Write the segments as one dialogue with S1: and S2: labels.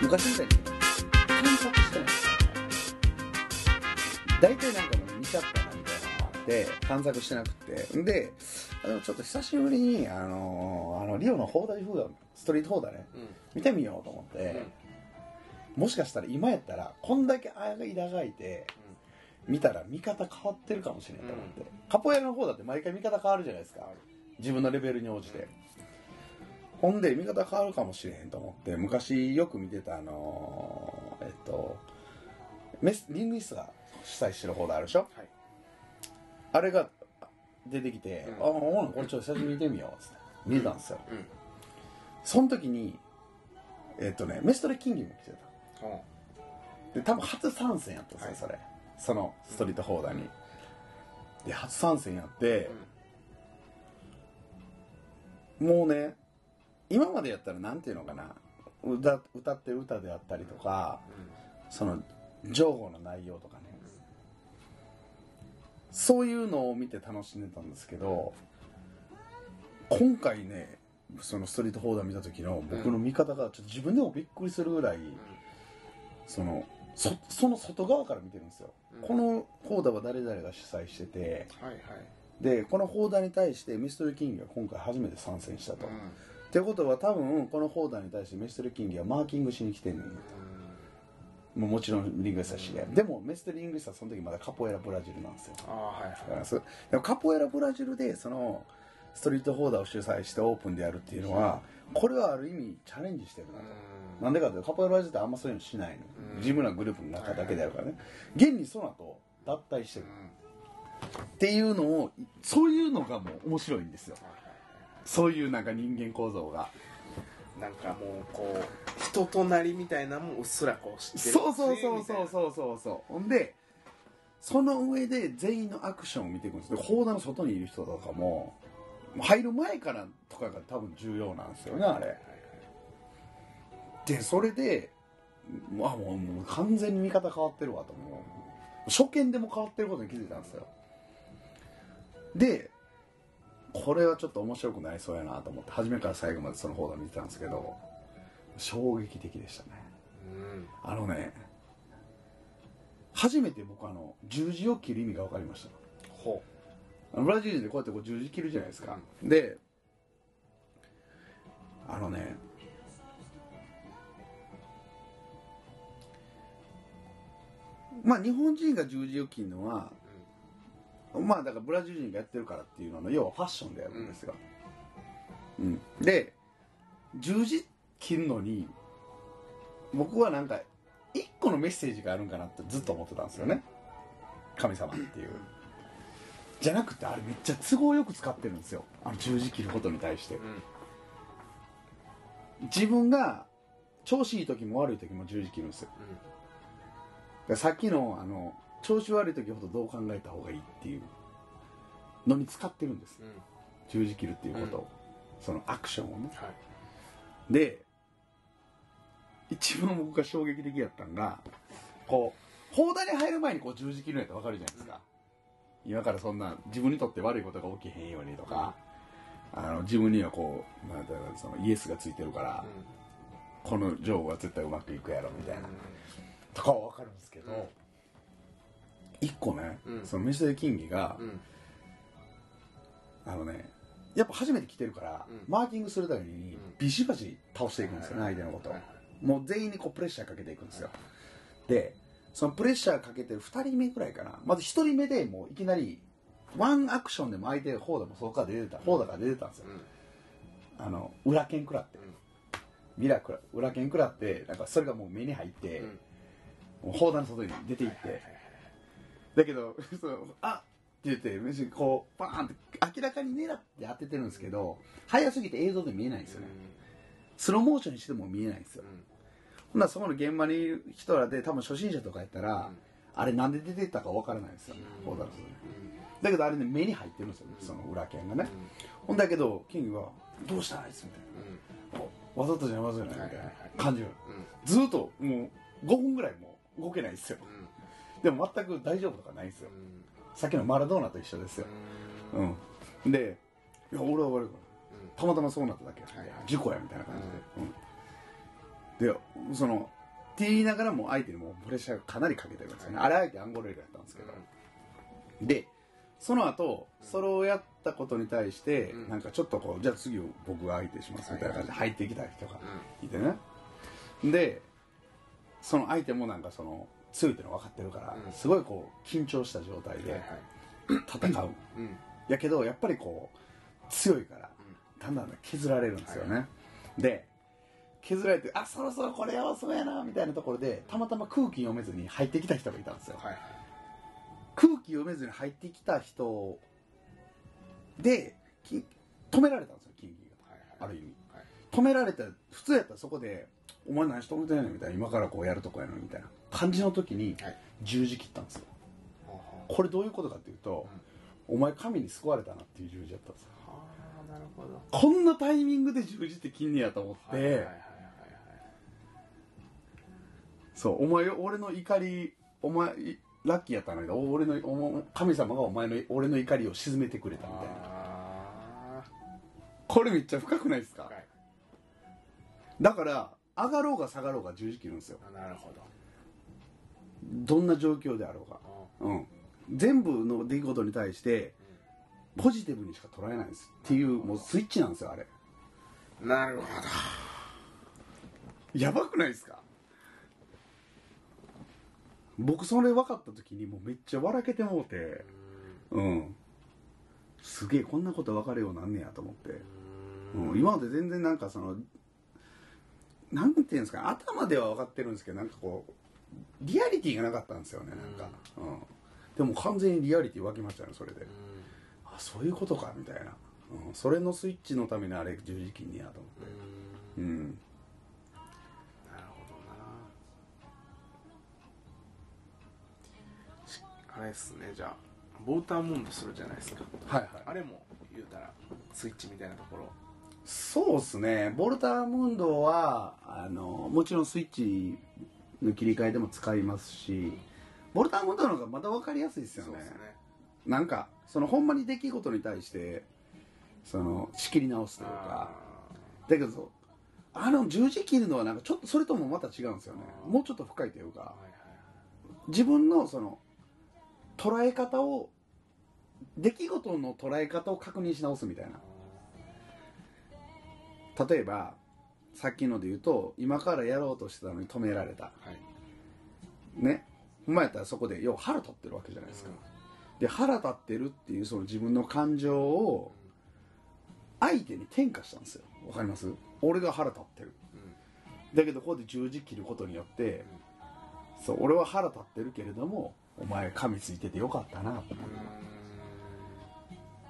S1: 昔みたいに探索してない大体なんかもう見ちゃったなみたいなのがあって探索してなくて。であのちょっと久しぶりにあのあのリオの放題フードストリートフードね。
S2: うん。
S1: 見てみようと思って、もしかしたら今やったらこんだけ間がいて見たら見方変わってるかもしれないと思って、カポエラの方だって毎回見方変わるじゃないですか。自分のレベルに応じて、ほんで見方変わるかもしれへんと思って昔よく見てたあのーえっとメスリングイストが主催してる方であるでしょ？
S2: はい。
S1: あれが出てきて「
S2: うん。
S1: あほなこれちょっと久しぶりに見てみよう」っつって見てたんですよ、
S2: うん。
S1: その時にえっとねメストレキングも来てた。
S2: ほ
S1: で多分初参戦やったんですよ、それ。そのストリートホーダーにで初参戦やって
S2: う、
S1: もうね今までやったらなんていうのかな。歌歌ってる歌であったりとかその情報の内容とかね。そういうのを見て楽しんでたんですけど今回ねそのストリートホーダー見た時の僕の見方がちょっと自分でもびっくりするぐらい、そのそその外側から見てるんですよ、
S2: うん。
S1: このホーダーは誰々が主催してて
S2: はいはい。
S1: でこのホーダーに対してミストル・キングが今回初めて参戦したと、
S2: うん
S1: ってことは多分このホーダーに対してミストル・キングはマーキングしに来てんねんもうもちろんリングイスタしで、でもミストル・リングイスタはその時まだカポエラブラジルなんですよ。
S2: ああはいはい。
S1: でもカポエラブラジルでそのストリートホーダーを主催してオープンでやるっていうのはこれはある意味チャレンジしてるなと、
S2: う
S1: なんでかっていうとカポエラブラジルってあんまそういうのしないの、
S2: うん。
S1: 自分らグループの中だけでやるからね、現にその後脱退してる。っていうのをそういうのがもう面白いんですよそういうなんか人間構造が。
S2: なんかもうこう人となりみたいなのもうっすらこう知ってる
S1: そうそうそうそう
S2: う
S1: そうそうそう。ほんでその上で全員のアクションを見ていくんです。で砲弾の外にいる人とかも入る前からとかが多分重要なんですよねあれ。でそれであもうもう完全に見方変わってるわと思う。初見でも変わってることに気づいたんですよ。でこれはちょっと面白くなりそうやなと思って初めから最後までその方弾見てたんですけど衝撃的でしたね。
S2: うん。
S1: あのね初めて僕あの十字を切る意味が分かりました。
S2: ほ
S1: あのブラジル人でこうやってこう十字切るじゃないですか、であのねまあ日本人が十字を切るのは、まあだからブラジル人がやってるからっていうのの要はファッションでやるんですよ、うん。で十字切るのに僕はなんか一個のメッセージがあるんかなってずっと思ってたんですよね。神様っていう。じゃなくてあれめっちゃ都合よく使ってるんですよ。あの十字切ることに対して。
S2: ううん。
S1: 自分が調子いい時も悪い時も十字切るんですよ。だからさっきのあの調子悪い時ほどどう考えた方がいいっていうのに使ってるんです。
S2: うん。うん
S1: 十字切るっていうこと。を、そのアクションをね。
S2: はい。
S1: で一番僕が衝撃的やったんがこう砲台に入る前にこう十字切るんやったら分かるじゃないですか、今からそんな自分にとって悪いことが起きへんようにとか、あの自分にはこうなんだろうそのイエスがついてるから、このジョーは絶対うまくいくやろみたいな、とかは分かるんですけど、
S2: うん
S1: 一個ね、
S2: うん。
S1: そのメステル・キンギが
S2: う、ん。
S1: あのねやっぱ初めて来てるから、
S2: うん。
S1: マーキングするために
S2: ん。
S1: ビシバシ倒していくんですよね、相手のこともう全員にこうプレッシャーかけていくんですよ。でそのプレッシャーかけてる2人目くらいかな。まず1人目でもういきなりワンアクションでも相手がホーダもそこから出てたホーダから出てたんですよ。
S2: うん。
S1: あの裏剣食らって。
S2: うん。
S1: ミラクラ裏剣食らってなんかそれがもう目に入って、
S2: うん。
S1: もう砲弾の外に出ていってだけど そうあって言って別にこうバーンって明らかに狙って当ててるんですけど速すぎて映像で見えないんですよね。スローモーションにしても見えないんですよ。ほんならそこの現場にいる人らで多分初心者とかやったら、あれなんで出てったか分からないんですよね、
S2: うん。
S1: 砲弾の外にだけどあれね目に入ってるんですよね。その裏剣がね、ほんだけどキングは「どうしたあいつ」みたいな。お「わざとじゃわざとじゃない」みたい。な感じがずっともう5分ぐらいもう動けないですよでも全く大丈夫とかないんですよ。さっきのマラドーナと一緒ですよ。うん。で「いや俺は悪い。からたまたまそうなっただけ事故や」みたいな感じで、でそのって言いながらも相手にもプレッシャーがかなりかけてるんですよね、あれ相手アンゴレールやったんですけど、でその後それをやったことに対して、
S2: うん。
S1: なんかちょっとこうじゃあ次僕が相手しますみたいな感じで入ってきた人が
S2: う
S1: いてね。でその相手もなんかその強いっての分かってるから、
S2: うん。
S1: すごいこう緊張した状態で戦う、
S2: うん。
S1: やけどやっぱりこう強いからだんだん削られるんですよね、で削られてあそろそろこれ要そうやなみたいなところでたまたま空気読めずに入ってきた人がいたんですよ、
S2: はいはい。
S1: 空気読めずに入ってきた人でき止められたんですよ金銀
S2: はい
S1: がある意味。
S2: はい。
S1: 止められた普通やったらそこで「お前何しとめてんねん」みたいな。今からこうやるとこやのにみたいな感じの時に
S2: はい。
S1: 十字切ったんですよ。
S2: は
S1: これどういうことかっていうと、お前神に救われたなっていう十字やったんですよ。
S2: あなるほど。
S1: こんなタイミングで十字って切んねやと思って、
S2: はいはいはいはい
S1: そうお前俺の怒りお前いラッキーやったんだけど俺のお神様がお前の俺の怒りを鎮めてくれたみたいな。
S2: あ。
S1: これめっちゃ深くないですか、
S2: ーはい。
S1: だから上がろうが下がろうが十字切るんですよ。
S2: あなるほど
S1: どんな状況であろうがうん。全部の出来事に対してポジティブにしか捉えないんですっていうもうスイッチなんですよあれ。
S2: なるほ
S1: やばくないですか？僕それ分かった時にもうめっちゃ笑けてもうて
S2: ど
S1: うん。すげえこんなこと分かるようになんねやと思って、
S2: うん。
S1: うん、今まで全然なんかそのなんていうんですか頭では分かってるんですけどなんかこうリアリティがなかったんですよねなんか、うん。でも完全にリアリティ湧きましたねそれで、あそういうことかみたいな、うん、それのスイッチのためにあれ十字金にやと思って。
S2: うん。
S1: うん。
S2: なるほどな。しあれですねじゃあボータームーンドするじゃないですか。
S1: はいはい。
S2: あれも言うたらスイッチみたいなところ。
S1: そうっすね。ボルタームンドはあのもちろんスイッチの切り替えでも使いますしボルタームンドの方がまだ分かりやすいですよね。
S2: ね。
S1: なんかそのほんまに出来事に対してその仕切り直すという
S2: あ
S1: かだけどあの十字切るのはなんかちょっとそれともまた違うんですよね。もうちょっと深いというか。自分のその捉え方を出来事の捉え方を確認し直すみたいな。例えばさっきので言うと今からやろうとしてたのに止められた。
S2: はい。
S1: ね。ほんまやったらそこで要は腹立ってるわけじゃないですか、で腹立ってるっていうその自分の感情を相手に転嫁したんですよ。わかります？俺が腹立ってる。
S2: うん。
S1: だけどここで十字切ることによってそう俺は腹立ってるけれどもお前噛ついててよかったな。っ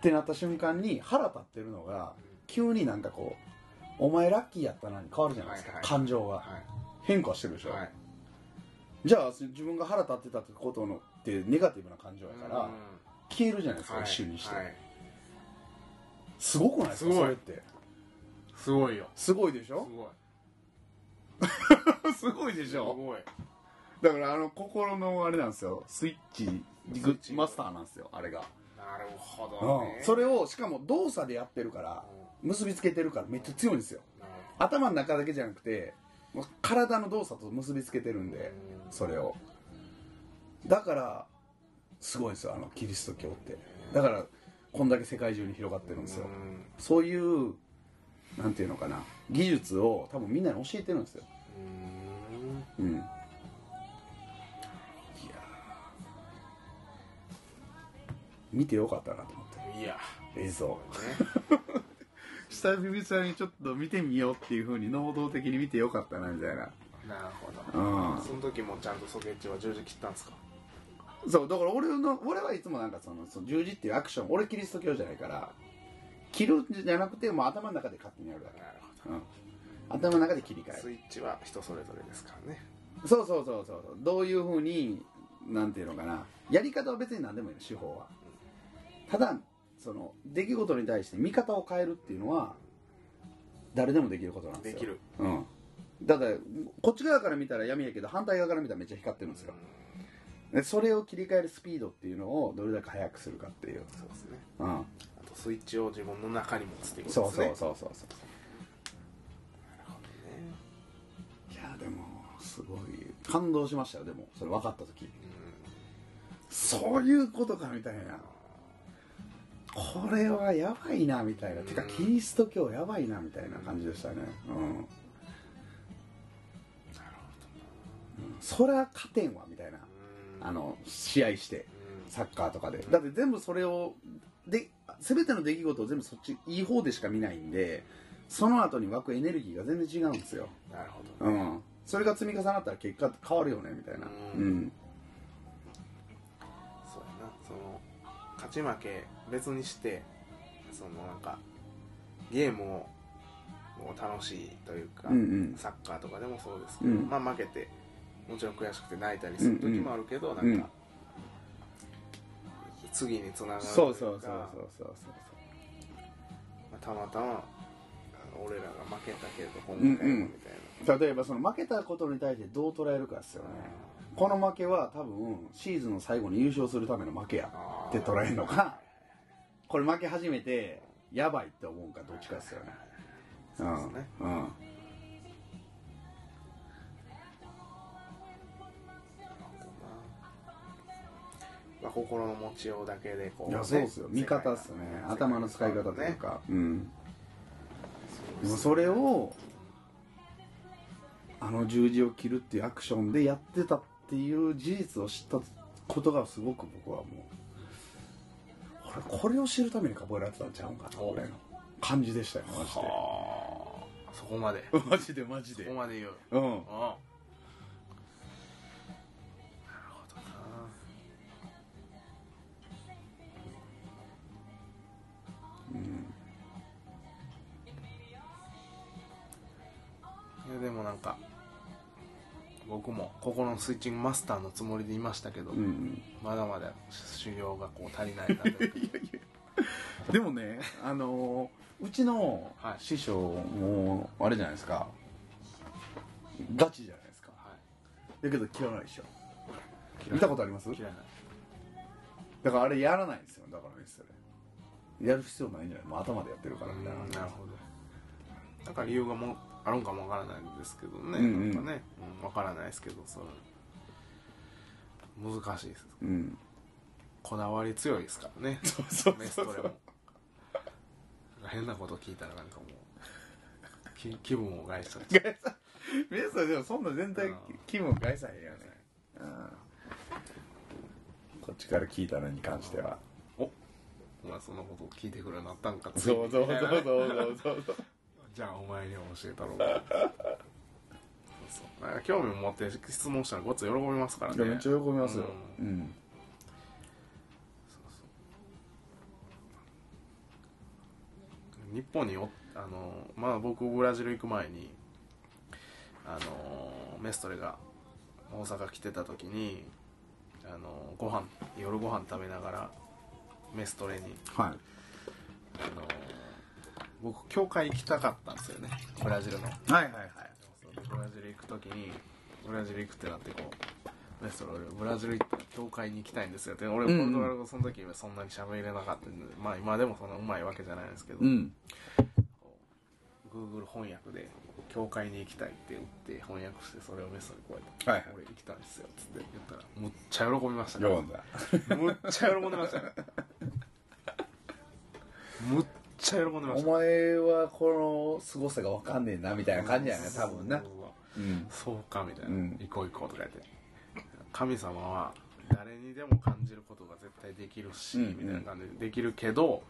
S1: てなった瞬間に腹立ってるのが急になんかこうお前ラッキーやったなに変わるじゃないですか、
S2: はいはい。
S1: 感情が。
S2: は
S1: 変化してるでしょ、
S2: いはい。
S1: じゃあ自分が腹立ってたってことのってネガティブな感情やから、
S2: うん。
S1: 消えるじゃないですか、
S2: はい。
S1: 一瞬にして、
S2: はい。
S1: すごくないですかそれって。
S2: すごいよ。
S1: すごいでし
S2: す
S1: ょ
S2: ごい。
S1: すごいでしょ？
S2: すごい。
S1: だからあの心のあれなんですよ。スイッチ
S2: スイッチ。
S1: マスターなんですよあれが、
S2: なるほどね。
S1: うん、それをしかも動作でやってるから結びつけてるからめっちゃ強いんですよ。頭の中だけじゃなくてもう体の動作と結びつけてるんでそれを。だからすごいですよあのキリスト教って。だからこんだけ世界中に広がってるんですよ。
S2: うん。
S1: そういうなんていうのかな技術を多分みんなに教えてるんですよ。
S2: うん。
S1: うん。いやー。見てよかったなと思って。
S2: いや。
S1: 映像。
S2: ね
S1: 久々にちょっと見てみようっていうふうに能動的に見てよかったなみたいな。
S2: なるほど。
S1: うん。
S2: その時もちゃんとソケッチは十字切ったんですか？
S1: そうだから俺の俺はいつもなんかそのその十字っていうアクション俺キリスト教じゃないから切るんじゃなくてもう頭の中で勝手にやるだけ、
S2: なるほ
S1: うん、頭の中で切り替える。
S2: どスイッチは人それぞれですからね。
S1: そうそうそうそうどういうふうになんていうのかなやり方は別に何でもいいの手法はただその出来事に対して見方を変えるっていうのは誰でもできることなんですよ。
S2: できる。
S1: うん。だからこっち側から見たら闇やけど反対側から見たらめっちゃ光ってるんですよ。でそれを切り替えるスピードっていうのをどれだけ速くするかっていう、
S2: そうですね。
S1: うん、
S2: あとスイッチを自分の中に持つっていうこ
S1: そう
S2: とですね。
S1: そうそうそうそう。
S2: なるほどね。
S1: いやすごい。感動しましたよでも。それ分かった時。そういうことかみたいなこれはやばいなみたいな、てかキリスト教やばいなみたいな感じでしたね。うん。そら勝てんわみたいな。あの試合してサッカーとかで。だって全部それをで全ての出来事を全部そっちいい方でしか見ないんでその後に湧くエネルギーが全然違うんですよ。
S2: なるほど。
S1: うん。それが積み重なったら結果変わるよねみたいな。
S2: う
S1: うん
S2: 勝ち負け別にしてそのなんかゲームを楽しいというか、
S1: うんうん。
S2: サッカーとかでもそうですけど、
S1: うん。
S2: まあ負けてもちろん悔しくて泣いたりする時もあるけど、
S1: うん。
S2: なんか、次につながるとい
S1: そうそうそうそう
S2: か
S1: そうそう。
S2: まあたまたま俺らが負けたけど今回もみたいな、
S1: 例えばその負けたことに対してどう捉えるかですよねこの負けは多分シーズンの最後に優勝するための負けや
S2: あ
S1: って捉えるのか。これ負け始めてやばいって思うかどっちかですよね。
S2: そうですね。
S1: うん。うん。
S2: まあ、心の持ちようだけでこう、
S1: いやそうですよ。見方っすね。頭の使い方というか、うん。でもそれをあの十字を切るっていうアクションでやってたっていう事実を知ったことがすごく僕はもうこれこれを知るためにカポエラやってたんちゃうんかなぐらいの感じでしたよマジで。
S2: はあ。そこまで。
S1: マジでマジ
S2: そ
S1: で
S2: こまで言う。
S1: うん。
S2: ああ僕もここのスイッチングマスターのつもりでいましたけど、
S1: うんうん。
S2: まだまだ修行がこう足りないなと。
S1: でもねあのーうちの
S2: はい。
S1: 師匠もあれじゃないですか。ガチじゃないですか。
S2: は
S1: だけど嫌わないでしょ。
S2: い。
S1: 見たことあります？だからあれやらないんですよ。だからねそれやる必要ないんじゃない？もう頭でやってるからみたいな。
S2: うんなるほどなんか理由がもうあるんかもわからないんですけどね、
S1: うんうん。
S2: なんかね、うん、わからないですけどそれ難しいです。
S1: うん。
S2: こだわり強いですからね。
S1: そうそう
S2: メストレも変なこと聞いたらなんかもうき 気分を害したりして
S1: メスはでもそんな全体
S2: うん。
S1: 気分害さへんよね。うん。こっちから聞いたのに関しては。
S2: お。お前そんなことを聞いてくるようになったんか
S1: そうそうそうそうそうそう
S2: じゃあお前には教えたろう。そうそう。興味を持って質問したらごっつ喜びますからね。
S1: いやめっちゃ喜びますよ。
S2: う
S1: うん
S2: 日本におあのまあ僕ブラジル行く前にあのメストレが大阪来てた時にあのご飯夜ご飯食べながらメストレに
S1: はい。
S2: あの僕教会行きたかったんですよね。ブラジルの。
S1: はいはいはい。
S2: ブラジル行く時にブラジル行くってなってこうメストレ俺ブラジル行ったら教会に行きたいんですよって。俺ポルトガル語その時はそんなに喋れなかったんでまあ今でもそんなうまいわけじゃないんですけど、
S1: うん。
S2: Google 翻訳で「教会に行きたい」って言って翻訳してそれをメストレこうやって
S1: はいはい。
S2: 俺行きたいんですよ」っつって言ったらむっちゃ喜びましたね。むっちゃ喜んでましたね。むっちゃ喜んでま
S1: お
S2: した。
S1: 前はこの凄さが分かんねえなみたいな感じやね多分な。
S2: そう。そう
S1: うん。
S2: そうかみたいな、
S1: うん。
S2: 行こう行こうとか言って神様は誰にでも感じることが絶対できるし、
S1: うん。うん
S2: みたいな感じ。でできるけど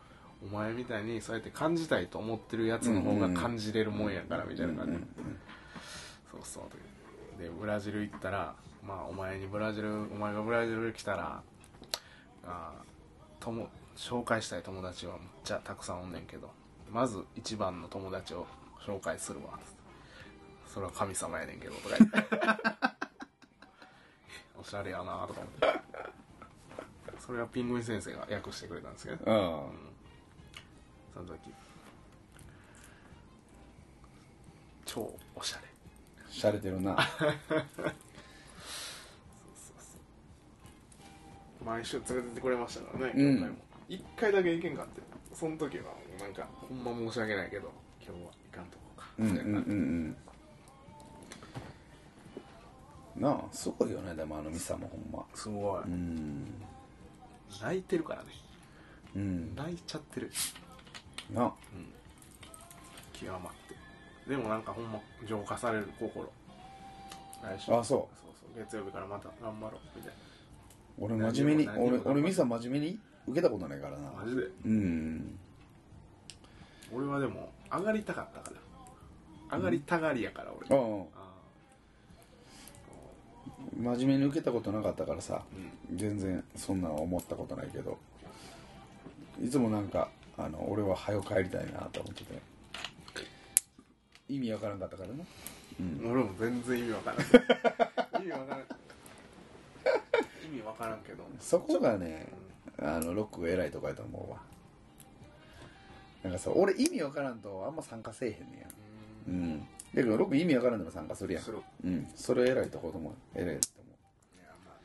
S2: お前みたいにそうやって感じたいと思ってるやつの方が感じれるもんやからみたいな感じ。で、そうそうとか言ってでブラジル行ったらまあお前にブラジルお前がブラジル来たらあとも紹介したい友達はめっちゃたくさんおんねんけどまず一番の友達を紹介するわ。それは神様やねんけどとか言って。おしゃれやなとか思って。それはピングイン先生が訳してくれたんですけど、
S1: うん。
S2: その時。超おしゃれ。
S1: しゃれてるな。
S2: 毎週連れてってくれましたからね、
S1: うん。
S2: 今回も一回だけ行けんかってその時はなんかほんま申し訳ないけど今日は行かんとこうか
S1: うんうん
S2: みたいな
S1: うんうんなあすごいよねでもあのミサもほんま。す
S2: ごい、
S1: うん。
S2: 泣いてるからね。
S1: うん。
S2: 泣いちゃってる。
S1: なあ。
S2: 極まって。でもなんかほんま浄化される心。来週。
S1: あそう。
S2: そうそう。月曜日からまた頑張ろう。みたい
S1: 俺真面目に俺俺ミサ真面目に？受けたことないからな。
S2: なマジで？
S1: うん。
S2: 俺はでも上がりたかったから上がりたがりやから俺、
S1: ああ
S2: あ。
S1: 真面目に受けたことなかったからさ
S2: あうん。
S1: 全然そんな思ったことないけどいつもなんかあの俺は早く帰りたいなと思ってて意味わからんかったからな。うん。
S2: 俺も全然意味わからん。意味わからん。意味わからんけど。
S1: そこがねあのロックが偉いとこやと思うわ。なんかさ俺意味わからんとあんま参加せえへんねや。
S2: う
S1: うん。んだけどロック意味わからんでも参加するやん。
S2: する。
S1: うん。それ偉いとこと思う偉いと
S2: いやま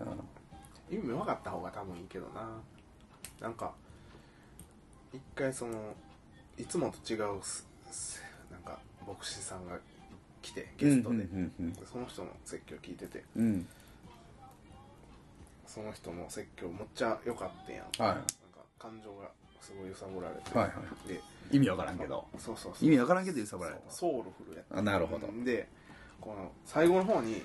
S2: あね。
S1: 思う
S2: 意味分かった方が多分いいけどな。なんか一回そのいつもと違うすすなんか牧師さんが来てゲストで、
S1: うんうんうん
S2: でその人の説教聞いてて。
S1: うんうん
S2: その人の説教むっちゃ良かったやん、
S1: はい。
S2: なんか感情がすごい揺さぶられて、
S1: はいはい。
S2: で
S1: 意味わからんけど。
S2: そうそうそう。
S1: 意味わからんけど揺さぶられた。
S2: ソウルフルやった。
S1: あなるほど。
S2: でこの最後の方に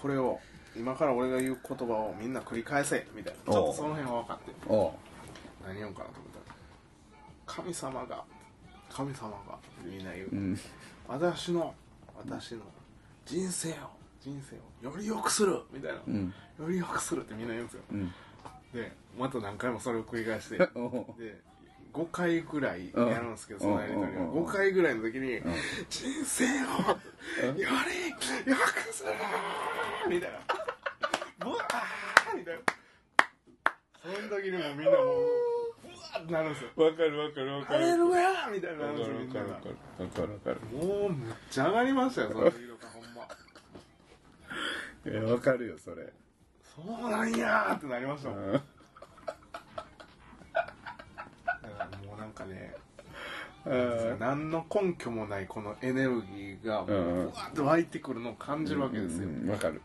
S2: これを今から俺が言う言葉をみんな繰り返せみたいな。ちょっとその辺は分かって何言おうかなと思ったら神様が神様がみんな言う、
S1: うん。
S2: 私の私の人生を人生をより良くするみたいな、
S1: うん。
S2: より良くするってみんな言うんですよ。
S1: うん。
S2: でまた何回もそれを繰り返して。で5回ぐらいやるんですけど、そのやりとりを
S1: うん。うんうん
S2: 5回ぐらいの時に、
S1: ん。
S2: 人生をより良くするみたいな。ブワーみたいな。その時にもうみんなもうなるんですよ。
S1: わかるわかるわ
S2: ハレルヤみたいにな
S1: わか
S2: るんですよみんなが。
S1: るわかるわかるわかるわかる。
S2: もうめっちゃ上がりましたよその時とか
S1: いやわかるよそれ。
S2: そうなんやーってなりましたもん。
S1: うん。
S2: だからもうなんかね
S1: うん。
S2: 何の根拠もないこのエネルギーがもう
S1: うん。
S2: ぶわっと湧いてくるのを感じるわけですよ、
S1: うんわかる。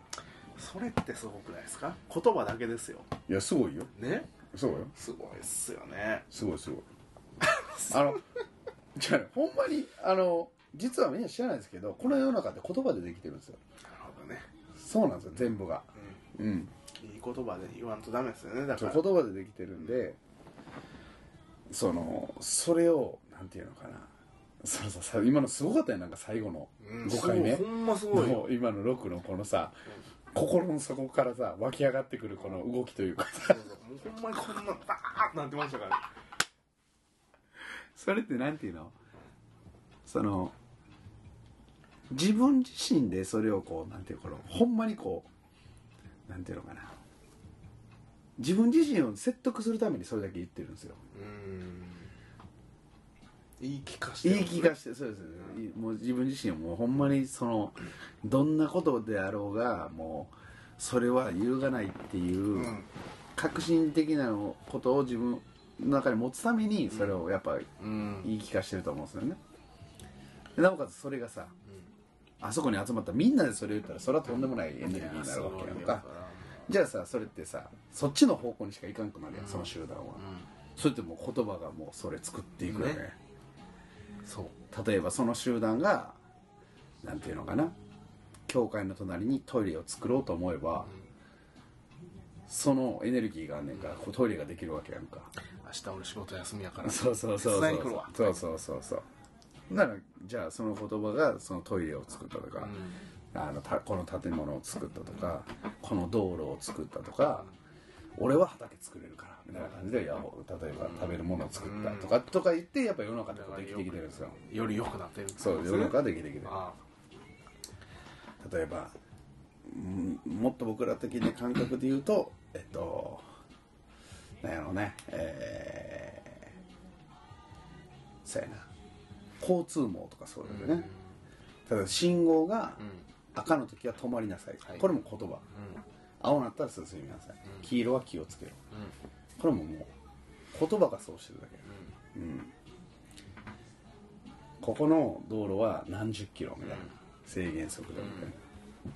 S2: それってすごくないですか？言葉だけですよ。
S1: いやすごいよ。
S2: ね？
S1: そうよ。
S2: すごいっすよね。
S1: すごいすごい。あのじゃあねほんまにあの実はみんな知らないですけどこの世の中って言葉でできてるんですよそうなんですよ全部が。うん。
S2: うん、いい言葉で言わんとダメですよねだから。
S1: 言葉でできてるんでそのそれをなんていうのかな。そのささ今のすごかったよなんか最後の
S2: うん
S1: 5回目。
S2: ほんますごい。よ
S1: の今の6のこのさ心の底からさ湧き上がってくるこの動きというかさ。
S2: そうそうもうほんまにこんなバーってなってましたから。
S1: それってなんていうの？その自分自身でそれをこうなんていうのこのほんまにこうなんていうのかな。自分自身を説得するためにそれだけ言ってるんですよ。
S2: うん。言い聞かして
S1: 言い聞かしてそうです。いもう自分自身をもうほんまにそのどんなことであろうがもうそれは揺るがないっていううん革新的なことを自分の中に持つためにそれをやっぱ
S2: うん。
S1: 言い聞かしてると思うんですよね。でなおかつそれがさあそこに集まったみんなでそれ言ったらそれはとんでもないエネルギーになるわけやんか。じゃあさそれってさそっちの方向にしかいかんくなるやんその集団は。それってもう言葉がもうそれ作っていくよね。
S2: ね。そう。
S1: 例えばその集団がなんていうのかな。教会の隣にトイレを作ろうと思えば、そのエネルギーがあんねんからこうトイレができるわけやんか。
S2: 明日俺仕事休みやから。
S1: そうそうそうそう。そうそうそうそうならじゃあその言葉がそのトイレを作ったとか、あのたこの建物を作ったとかこの道路を作ったとか俺は畑作れるからみたいな感じでいや例えば食べるものを作ったとかとか言ってやっぱ世の中ってできてきてるんですよ。
S2: より良くなってる
S1: そう世の中はできてきてる。
S2: あ
S1: 例えばうんもっと僕ら的な感覚で言うとえっとなんやろうねえー、そうやな交通網とかそう
S2: あ
S1: だよね、ただ信号が
S2: うん。
S1: 赤の時は止まりなさい、
S2: はい。
S1: これも言葉。
S2: うん。
S1: 青なったら進みなさい、
S2: うん。
S1: 黄色は気をつけろ。
S2: うん。
S1: これももう言葉がそうしてるだけ。うん。ここの道路は何十キロみたいな、制限速度みたいな、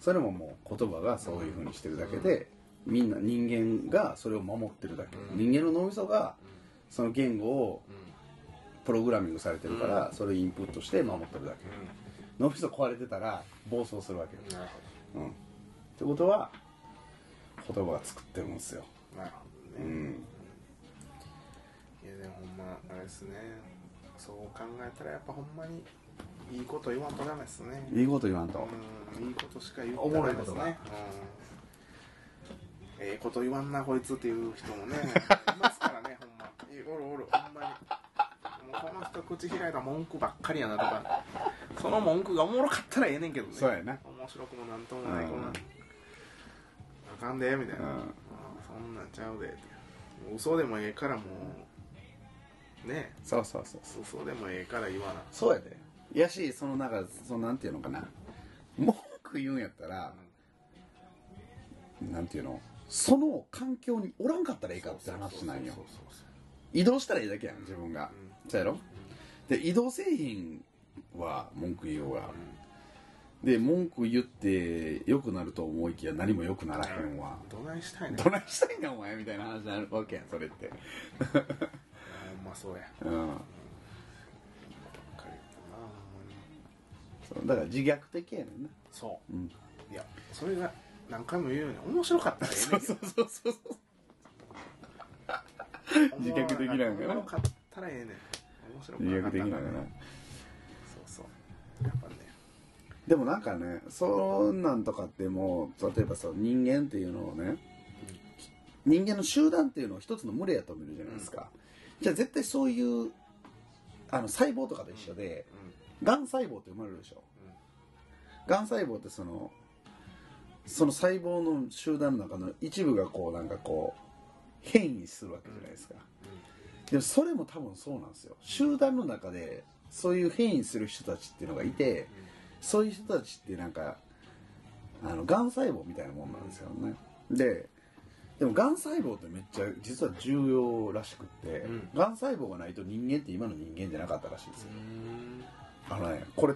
S1: それももう言葉がそういうふうにしてるだけで、みんな人間がそれを守ってるだけ、
S2: うん。
S1: 人間の脳みそがその言語を
S2: うん
S1: プログラミングされてるから、それをインプットして守ってるだけ。脳みそ壊れてたら暴走するわけよ、
S2: なる
S1: うん、ってことは言葉が作ってるんですよ、
S2: なるほどね、
S1: うん、
S2: いやでもほんまあれですね。そう考えたらやっぱほんまにいいこと言わんとダメですね。
S1: いいこと言わんと、
S2: うんいいことしか言
S1: お
S2: ってないですね。うん。ええこと言わんなこいつっていう人もねいますからねほんま。いおるおるほんまにこの人口開いたら文句ばっかりやなとかその文句がおもろかったらええねんけどね。
S1: そうやな。
S2: 面白くもなんともないこんな。
S1: うん
S2: あかんでみたいな、
S1: うん。
S2: あそんなんちゃうでって。嘘でもええからもうね。
S1: そうそうそうそう。
S2: 嘘でもええから言わな。
S1: そうやで。やしそのなんかそのなんていうのかな。文句言うんやったら、なんていうの？その環境におらんかったらいいかって話なんよ。移動したらいいだけやん自分が、
S2: う
S1: そうやろ？で移動製品は文句言おうが、で文句言って良くなると思いきや何も良くならへんわ、
S2: どないしたいねん。
S1: どないしたいんだお前みたいな話になるわけやんそれって。
S2: ほんまそうや。
S1: うん。
S2: ばっかり言ったなほん。
S1: そうだから自虐的やねんな。
S2: そ
S1: う。ん。
S2: ういやそれが何回も言うように面白かったらええねん。け ど
S1: そうそうそう 自虐的なんかな。
S2: おもろかったらええねん面白くなかった
S1: かな
S2: そうそう。やっぱね
S1: でもなんかねそんなんとかってもう例えばさ人間っていうのをね人間の集団っていうのを一つの群れやと見るじゃないですか、じゃあ絶対そういうあの細胞とかと一緒で、がん細胞って生まれるでしょ、がん細胞ってそのその細胞の集団の中の一部がこうなんかこう変異するわけじゃないですか、でもそれも多分そうなんですよ。集団の中でそういう変異する人たちっていうのがいて、そういう人たちってなんかあのがん細胞みたいなもんなんですよね。ででもがん細胞ってめっちゃ実は重要らしくって、
S2: うん。
S1: がん細胞がないと人間って今の人間じゃなかったらしいですよ。
S2: うん。
S1: あのねこれ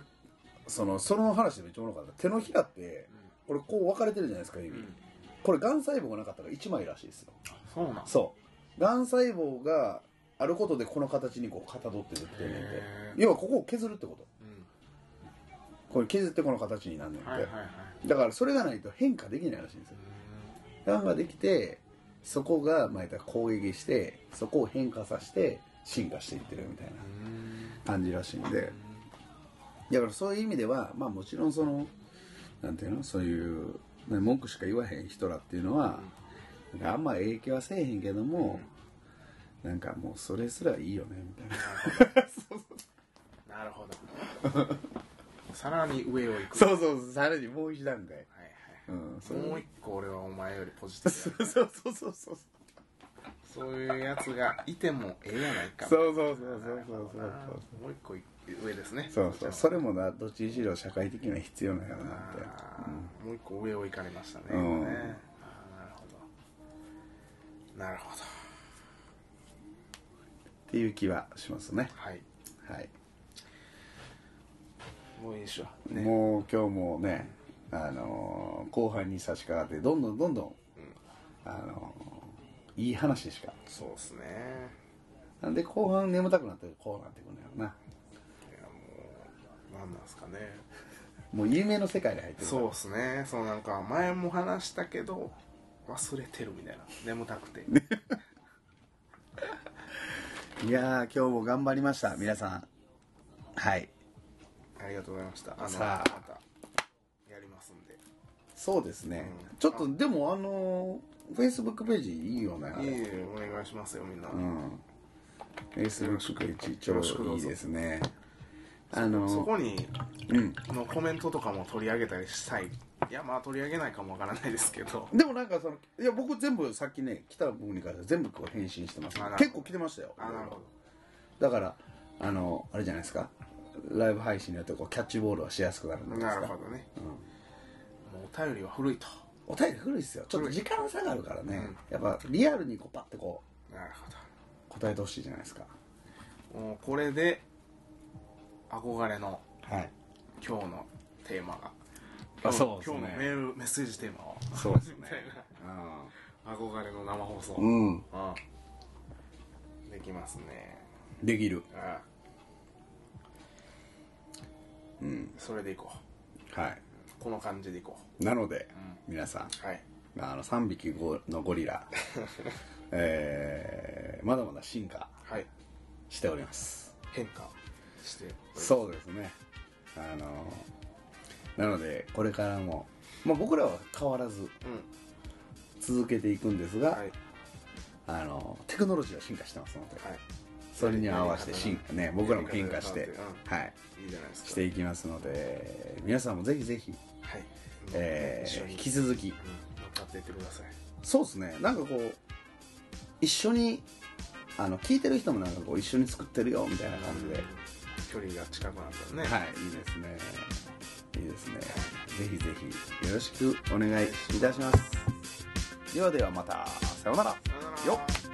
S1: そのその話でめっちゃおもろかった。手のひらってこれこう分かれてるじゃないですか指、
S2: うん。
S1: これがん細胞がなかったら1枚らしいですよ。
S2: そうなん
S1: そう。がん細胞があることでこの形にこうかたどってるっていうねんて。要はここを削るってこと。
S2: うん。
S1: これ削ってこの形になんねんて、
S2: はいはいはい。
S1: だからそれがないと変化できないらしいんですよ。がん。ができてそこがまあ攻撃してそこを変化させて進化していってるみたいな感じらしいんで。だからそういう意味ではまあもちろんそのなんていうの？そういうね文句しか言わへん人らっていうのは、あんま影響はせえへんけども、なんかもうそれすらいいよねみたいな。
S2: なるほど。さらに上を行く。
S1: そうそうそうさらにもう一段階。
S2: はい
S1: うんそ
S2: はいもう一個俺はお前よりポジティブや
S1: そうそうそうそう
S2: そう。いうやつがいてもええやないか。
S1: そうそうそうそうそう
S2: なるほどなもう一個上ですね。
S1: そうそうそれもなどっちにしろ社会的には必要なんやろなって。
S2: あーもう一個上を行かれましたね,、
S1: うん。
S2: なるほど。なるほど
S1: っていう気はしますね。
S2: はい。
S1: はい、
S2: もういいでしょ。ね。
S1: もう今日もねあのー後半に差し掛かってどんどんどんどん、あのーいい話しか。
S2: そうですね。
S1: なんで後半眠たくなってこうなってくるんだよな。い
S2: やもう何なんですかね。
S1: もう夢の世界に入ってるから。
S2: そうですね。そうなんか前も話したけど忘れてるみたいな。眠たくて
S1: いやー今日も頑張りました皆さん。はい。
S2: ありがとうございました。あの
S1: さあ。
S2: またやりますんで。
S1: そうですね、
S2: うん。
S1: ちょっとでもあのフェイスブックページいいよね
S2: いいえお願いしますよみんな、
S1: うん。フェイスブックページ超いいですね。あの
S2: そこに
S1: うん。
S2: のコメントとかも取り上げたりしたいいやまあ取り上げないかもわからないですけど。
S1: でもなんかそのいや僕全部さっきね来た分に関しては全部こう返信してます。
S2: あなるほど。
S1: 結構来てましたよ。
S2: あなるほ
S1: だからあのあれじゃないですか。ライブ配信によってこうキャッチボールはしやすくなるんですか。
S2: なるほどね、もうお便りは古いと。
S1: お便り古いですよ。ちょっと時間差があるからね、
S2: うん。
S1: やっぱリアルにこうパッてこ
S2: なるほ
S1: う答えてほしいじゃないですか。
S2: どもうこれで憧れの
S1: はい。
S2: 今日のテーマが
S1: あそうね。
S2: 今日のメールメッセージテーマは。
S1: そうですね。
S2: みたいな。憧れの生放送。
S1: うん、うん、
S2: うんできますね。
S1: できる。
S2: あ
S1: うん。
S2: それでいこ
S1: は
S2: うこの感じでいこ
S1: いなので、皆さん。
S2: うはい。
S1: あの3匹ゴのゴリラ。えー、まだまだ進化
S2: はい。
S1: しております。
S2: 変化して
S1: そうですね。あのなのでこれからも、まあ、僕らは変わらず
S2: う
S1: 続けていくんですが、
S2: ん。はい。
S1: あのテクノロジーは進化してますので、
S2: はい。
S1: それに合わせて進化ね僕らも変化してはい。
S2: いいじゃないですか。
S1: していきますので皆さんもぜひぜひ、
S2: はい。
S1: えー引き続き。
S2: うん。乗っていってください。
S1: そうですね。なんかこう一緒にあの聞いてる人もなんかこう一緒に作ってるよみたいな感じで、
S2: 距離が近くなったらね。
S1: はいいいですねいいですね。ぜひぜひよろしくお願いいたします。ではではまた。さようなら。
S2: さよなら。
S1: よっ